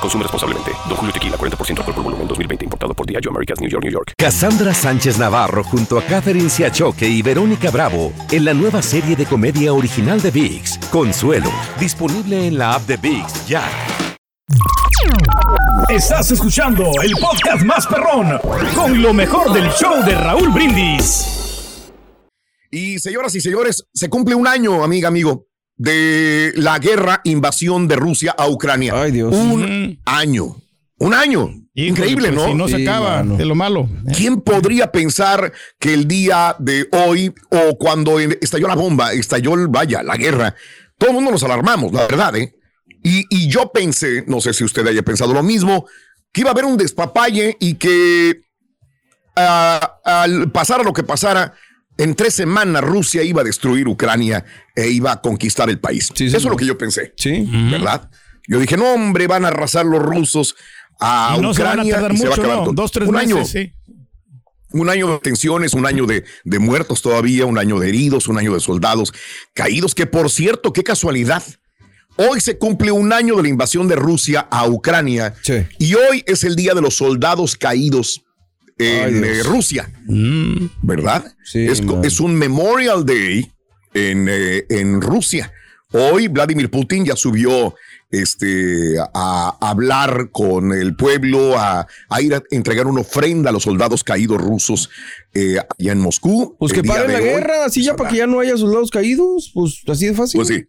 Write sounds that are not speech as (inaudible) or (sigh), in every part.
Consume responsablemente. Don Julio Tequila, 40% alcohol por volumen, 2020. Importado por Diageo Americas, New York, New York. Cassandra Sánchez Navarro junto a Catherine Siachoque y Verónica Bravo en la nueva serie de comedia original de VIX, Consuelo. Disponible en la app de VIX, ya. Estás escuchando el podcast más perrón con lo mejor del show de Raúl Brindis. Y señoras y señores, se cumple un año, amiga, amigo, de la guerra invasión de Rusia a Ucrania. Ay, Dios. Un año. Un año. Increíble, pues, ¿no? Si no se Sí, acaba mano. de lo malo. ¿eh? ¿Quién podría pensar que el día de hoy o cuando estalló la bomba, estalló, el- vaya, la guerra, todo el mundo nos alarmamos, la verdad, ¿eh? Y, y yo pensé, no sé si usted haya pensado lo mismo, que iba a haber un despapalle y que ah, al pasar lo que pasara, en tres semanas Rusia iba a destruir Ucrania e iba a conquistar el país. Sí, Eso es lo que yo pensé, Sí. ¿verdad? Yo dije, no, hombre, van a arrasar los rusos a Y no se van a Ucrania tardar y se va a acabar ¿no? todo. Dos, tres un meses, año, sí. un año de tensiones, un año de, de muertos todavía, un año de heridos, un año de soldados caídos, que por cierto, qué casualidad. Hoy se cumple un año de la invasión de Rusia a Ucrania Sí. y hoy es el día de los soldados caídos en eh, Rusia, ¿verdad? Sí, es, es un Memorial Day en, eh, en Rusia. Hoy Vladimir Putin ya subió este, a hablar con el pueblo, a, a ir a entregar una ofrenda a los soldados caídos rusos eh, allá en Moscú. Pues que paren la hoy, guerra, así ya pues, para que ya no haya soldados caídos. Pues así de fácil. Pues sí.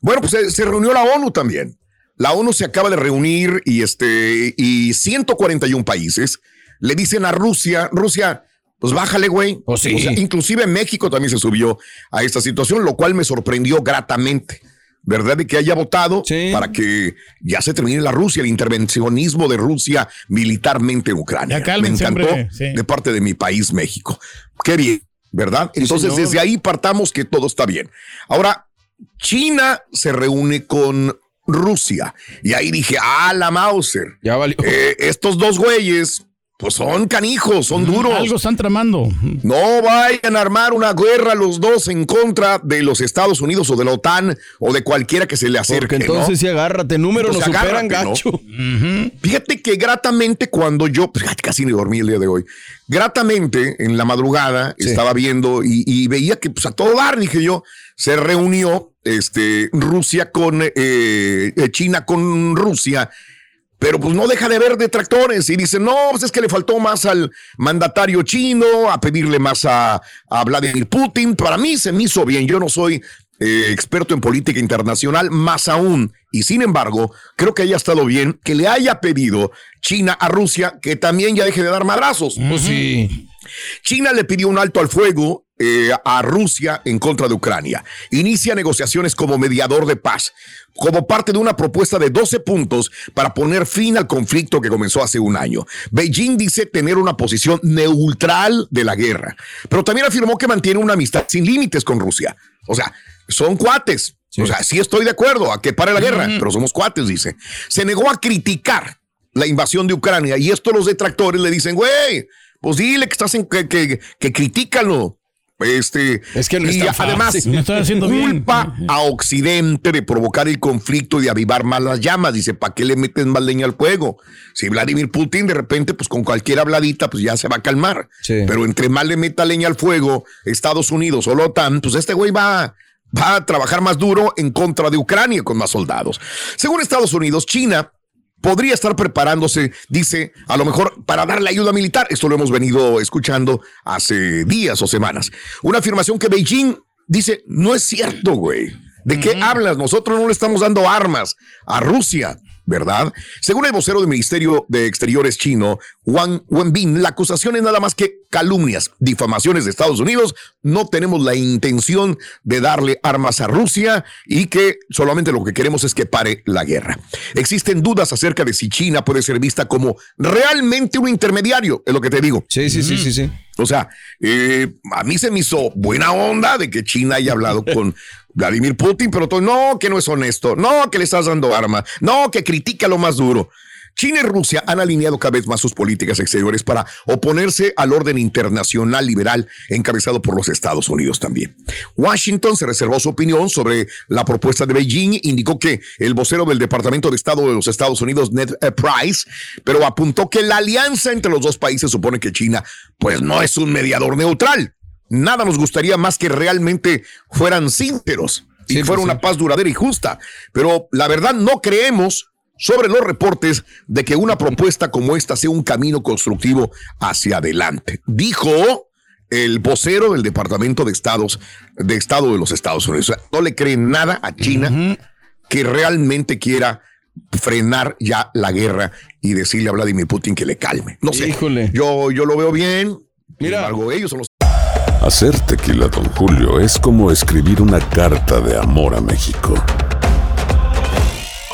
Bueno, pues se, se reunió la ONU también. La ONU se acaba de reunir y este y 141 países le dicen a Rusia, Rusia, pues bájale, güey. Sí. O sea, inclusive México también se subió a esta situación, lo cual me sorprendió gratamente. ¿Verdad? De que haya votado Sí. para que ya se termine la Rusia, el intervencionismo de Rusia militarmente en Ucrania. Me encantó sí. de parte de mi país, México. Qué bien, ¿verdad? Entonces, señor. desde ahí partamos que todo está bien. Ahora, China se reúne con Rusia. Y ahí dije, ah, la Mauser. Ya valió. Eh, estos dos güeyes, pues son canijos, son duros. Algo están tramando. No vayan a armar una guerra los dos en contra de los Estados Unidos o de la OTAN o de cualquiera que se le acerque. Porque entonces ¿no? sí agárrate, números nos Entonces superan agárrate, ¿no? gacho. Fíjate que gratamente cuando yo, pues, casi ni dormí el día de hoy, gratamente en la madrugada Sí. estaba viendo y, y veía que pues a todo dar, dije yo, se reunió este, Rusia con eh, eh, China con Rusia. Pero pues no deja de haber detractores y dicen, no, pues es que le faltó más al mandatario chino, a pedirle más a, a Vladimir Putin. Para mí se me hizo bien, yo no soy eh, experto en política internacional, más aún. Y sin embargo, creo que haya estado bien que le haya pedido China a Rusia que también ya deje de dar madrazos. Pues sí. China le pidió un alto al fuego eh, a Rusia en contra de Ucrania. Inicia negociaciones como mediador de paz, como parte de una propuesta de 12 puntos para poner fin al conflicto que comenzó hace un año. Beijing dice tener una posición neutral de la guerra, pero también afirmó que mantiene una amistad sin límites con Rusia. O sea, son cuates. O sea, sí estoy de acuerdo a que pare la guerra, pero somos cuates, dice. Se negó a criticar la invasión de Ucrania y esto los detractores le dicen, güey, pues dile que estás en que, que, que critícalo. Este, Es que no y además. No bien. culpa a Occidente de provocar el conflicto y de avivar más las llamas. Dice, ¿para qué le metes más leña al fuego? Si Vladimir Putin de repente, pues con cualquier habladita, pues ya se va a calmar. Sí. Pero entre más le meta leña al fuego, Estados Unidos o la OTAN, pues este güey va, va a trabajar más duro en contra de Ucrania con más soldados. Según Estados Unidos, China podría estar preparándose, dice, a lo mejor para darle ayuda militar. Esto lo hemos venido escuchando hace días o semanas. Una afirmación que Beijing dice, no es cierto, güey. ¿De qué hablas? Nosotros no le estamos dando armas a Rusia. ¿Verdad? Según el vocero del Ministerio de Exteriores chino, Wang Wenbin, la acusación es nada más que calumnias, difamaciones de Estados Unidos. No tenemos la intención de darle armas a Rusia y que solamente lo que queremos es que pare la guerra. Existen dudas acerca de si China puede ser vista como realmente un intermediario, es lo que te digo. Sí, sí, sí, sí, sí. O sea, eh, a mí se me hizo buena onda de que China haya hablado (laughs) con Vladimir Putin, pero todo, no, que no es honesto, no, que le estás dando arma, no, que critica lo más duro. China y Rusia han alineado cada vez más sus políticas exteriores para oponerse al orden internacional liberal encabezado por los Estados Unidos también. Washington se reservó su opinión sobre la propuesta de Beijing, indicó que el vocero del Departamento de Estado de los Estados Unidos, Ned eh, Price, pero apuntó que la alianza entre los dos países supone que China pues no es un mediador neutral. Nada nos gustaría más que realmente fueran sinceros y Sí, fuera pues, una paz duradera y justa. Pero la verdad no creemos sobre los reportes de que una propuesta como esta sea un camino constructivo hacia adelante. Dijo el vocero del Departamento de Estados de Estado de los Estados Unidos. O sea, no le creen nada a China que realmente quiera frenar ya la guerra y decirle a Vladimir Putin que le calme. No sé. Híjole. Yo, yo lo veo bien. Mira. embargo, ellos son los Hacer tequila, Don Julio, es como escribir una carta de amor a México.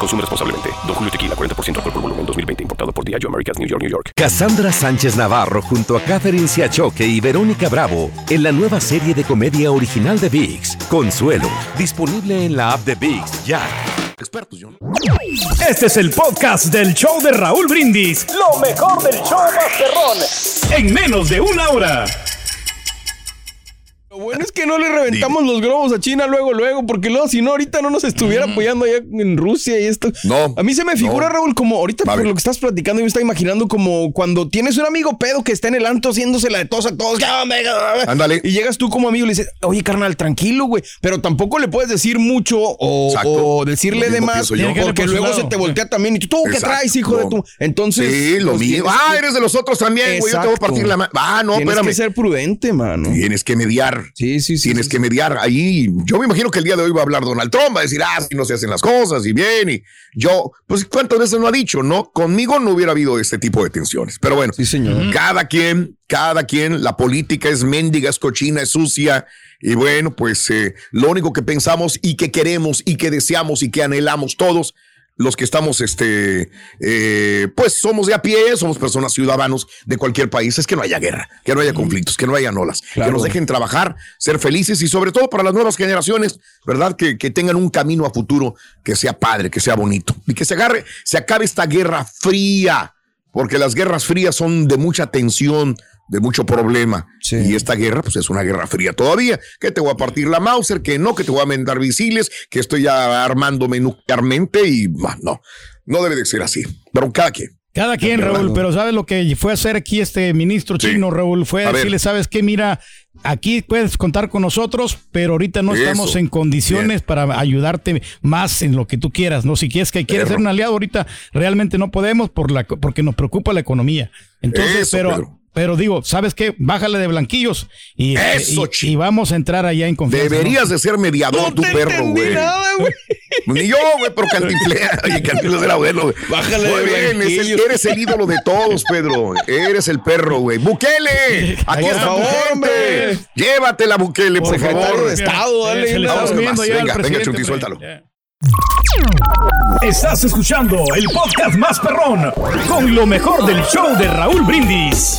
Consume responsablemente. Don Julio Tequila, 40% alcohol por volumen, 2020. Importado por Diageo Americas, New York, New York. Cassandra Sánchez Navarro junto a Catherine Siachoque y Verónica Bravo en la nueva serie de comedia original de VIX, Consuelo, disponible en la app de VIX ya. expertos. Yo no. Este es el podcast del show de Raúl Brindis. Lo mejor del show Masterrón. En menos de una hora. Bueno es que no le reventamos los globos a China luego, luego, porque luego, si no, ahorita no nos estuviera apoyando allá en Rusia y esto. No, A mí se me figura, no. Raúl, como ahorita por lo que estás platicando, yo me estaba imaginando como cuando tienes un amigo pedo que está en el anto haciéndose la de todos a todos. ¿qué onda? Ándale. Y llegas tú como amigo y le dices, oye, carnal, tranquilo, güey. Pero tampoco le puedes decir mucho o, decirle de más, porque luego se te voltea también. Y tú, ¿tú qué Exacto. traes, hijo de tu? Entonces. Sí, lo pues, mismo. tienes Ah, eres de los otros también, güey. Yo te voy a partir la mano. Ah, no, Tienes espérame. que ser prudente, mano. Tienes que mediar. Sí, sí, sí. Tienes sí, que sí. mediar ahí. Yo me imagino que el día de hoy va a hablar Donald Trump, va a decir, ah, si no se hacen las cosas y bien. Y yo, pues, ¿cuántas veces no ha dicho, no? Conmigo no hubiera habido este tipo de tensiones. Pero bueno, Sí, señor. cada quien, cada quien, la política es mendiga, es cochina, es sucia. Y bueno, pues eh, lo único que pensamos y que queremos y que deseamos y que anhelamos todos, los que estamos, este, eh, pues somos de a pie, somos personas ciudadanos de cualquier país, es que no haya guerra, que no haya conflictos, que no haya olas, que nos dejen trabajar, ser felices y sobre todo para las nuevas generaciones, ¿verdad? Que, que tengan un camino a futuro que sea padre, que sea bonito y que se agarre, se acabe esta guerra fría, porque las guerras frías son de mucha tensión, de mucho problema. Sí. Y esta guerra, pues es una guerra fría todavía. Que te voy a partir la Mauser, que no, que te voy a mandar visiles, que estoy ya armándome nuclearmente y bah, no, no debe de ser así. Pero cada quien. Cada quien, Raúl, pero ¿sabes lo que fue a hacer aquí este ministro Sí. chino, Raúl? Fue A a ver. decirle, ¿sabes qué? Mira, aquí puedes contar con nosotros, pero ahorita no Eso. estamos en condiciones Bien. para ayudarte más en lo que tú quieras, ¿no? Si quieres que quieres Perro. ser un aliado, ahorita realmente no podemos por la, porque nos preocupa la economía. Entonces, Eso, pero... Pedro. Pero digo, ¿sabes qué? Bájale de blanquillos y, Eso, y- y vamos a entrar allá en confianza. ¿no? Deberías de ser mediador, No tu te perro, güey. (laughs) Ni yo, güey, pero cantinflea. (laughs) Oye, cantinflas era bueno, güey. Bájale Muy de bien, es el- blanquillos. eres el ídolo de todos, Pedro. Eres el perro, güey. ¡Bukele! Aquí Por está tu favor, hombre. Llévatela, Bukele, por Secretario favor. de Estado, dale. Vamos más. Venga, venga, Chuti, suéltalo. Ya. Estás escuchando el podcast más perrón con lo mejor del show de Raúl Brindis.